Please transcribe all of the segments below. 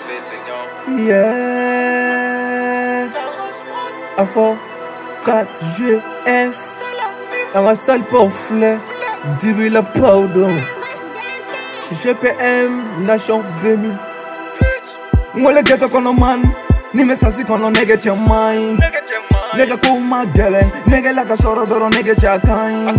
sais, Seigneur. Yeah. Avant 4 GF. Dans la salle pour fleur. Dibi la pardon. GPM, nation béni. Moi, le ghetto qu'on man. Ni me sansi kono nege tia mai Nege kuma gelen Nege laka soro doro nege tia kai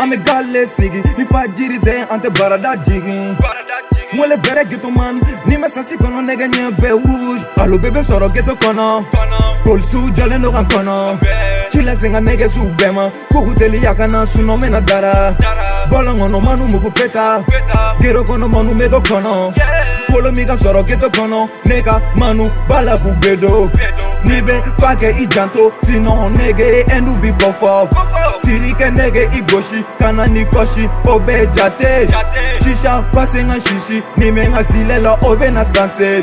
Ami gale sigi Ni fajiri den ante barada jigi Barada jigi wele bɛrɛ geto man ni mɛ sasi kɔnɔ nɛgɛ ɲɛ bɛɛ rouge alo bɛɛ bɛ sɔrɔ geto kɔnɔ polisiw jɔlen do kan kɔnɔ chilazenga nege zubema kokuteli yaka na suno mena dara bɔlɔ kɔnɔ manu mugu feta gero kɔnɔ manu mego kɔnɔ polo mi ka sɔrɔ keto kɔnɔ ne ka manu bala k'u gbedo n'i bɛ fa kɛ i janto sinɔn nege ɛndu bi kɔfɔ sirikɛ nege i gosi ka na ni kɔsi o bɛ jate sisa pase n ka sisi ni mɛ n ka silɛ la o bɛ na sanse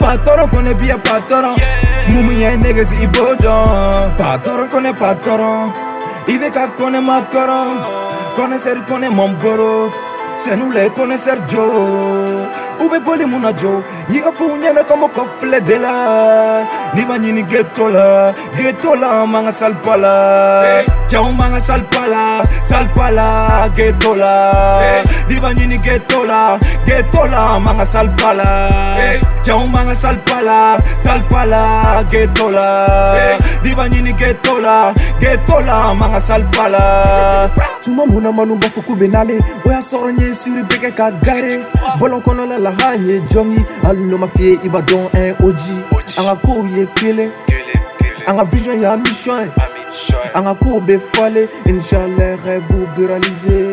patɔrɔn kɔnɔ biya patɔrɔn. Yeah. y en niggas con patrón kone patoron Ibe ka kone ser Kone ser el mamboro Senule con ser yo. Ube boli muna jo Nyiga como nyene como kofle de la ni nyini ghetto la Ghetto manga salpala un manga salpala salpala getola hey. Eh. liba ɲini getola getola manga salpala hey. Eh. cɛw manga salpala salpala getola hey. Eh. liba ɲini getola getola manga salpala tuma munna manu b'a fɔ k'u bɛ nale o y'a sɔrɔ n ye siri bɛɛ kɛ ka gare bɔlɔn kɔnɔla la ha n ye jɔn ye hali n'o ma f'i ye i b'a dɔn ɛn oji an ka kow ye kelen an ka vision y'an mission ye courbe fale, une rêve vous buraliser.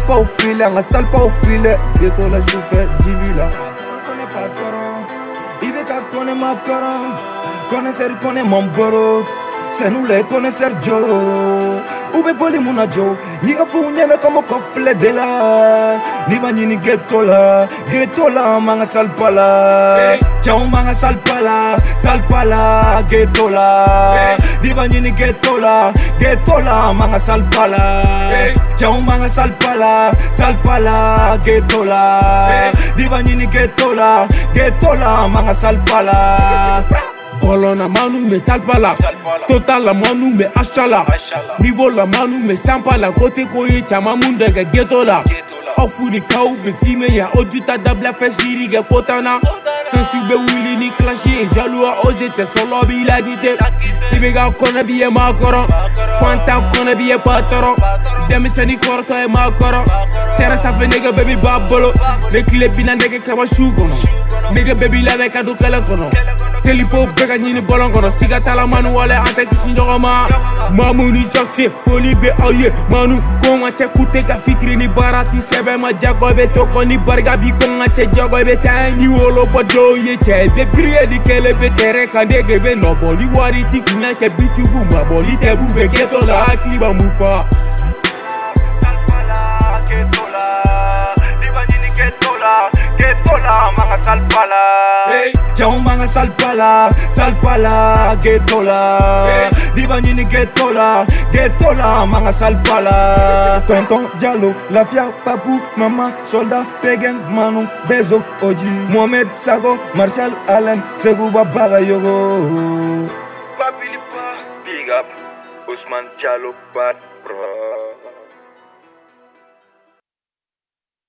sale pas au filet, un sale pas au filet. Bientôt la chauffeur, Dibula. Connais pas Coran, il veut qu'à connaître ma Coran. Connaisseur, connaît mon boro. Se no con connaissait yo Ube na N'i de la N'i b'a ni Getola getola, salpala la chao manga Salpala salpala, la ni getola N'i getola Getola manga salpala chao la salpala, salpala, N'i getola, getola, Polo na manu mais sale pas là Total la manu mais achala Niveau la manu mais sympa la Côté koye chama munda ga ghetto la Off the cow be fime ya Ojuta dabla fesiri ga kotana Since you be willing um to clash it, jaloux à oser, t'es sur lobby la dite. Ibega kɔnɔ bi ye maa kɔrɔ, fantan kɔnɔ bi ye ba tɔrɔ, denmisɛnnin kɔrɔtɔ ye maa kɔrɔ. Tɛrɛ sanfɛ nege bɛɛ bi b'a bolo, ne kile bi na nege kaba su kɔnɔ, nege bɛɛ bi labɛn ka don kɛlɛ kɔnɔ. Selipo bɛɛ ka ɲini bɔlɔn kɔnɔ, siga t'a la manu wale an tɛ kisi ɲɔgɔn ma. Mamu ni Jakite, foli bɛ oh, aw ye, manu kɔn ka cɛ kute ka fitiri ni baara ti sɛbɛn ma, jago bɛ to kɔ ni barika bi kɔn ka cɛ jago bɛ taa ni wolo bɔ yo ye cɛ be piriyeli kɛlɛ be tɛrɛ kan dege be nɔbɔli wari ti kunna cɛ bitibu mabɔli tɛbu be kɛtɔ la hakili ba mun fa Ketola, diva nini a ketola, manga salpala me salpala, salpala, getola. Divanini getola, getola, manga sal salpala. Tonton Diallo, la fia, papu, mamá solda, peguen manu, beso oji. Mohamed Sago, Marshall Allen, Seguba yogo Papi Lipa, big up, Usman Diallo, bad bro.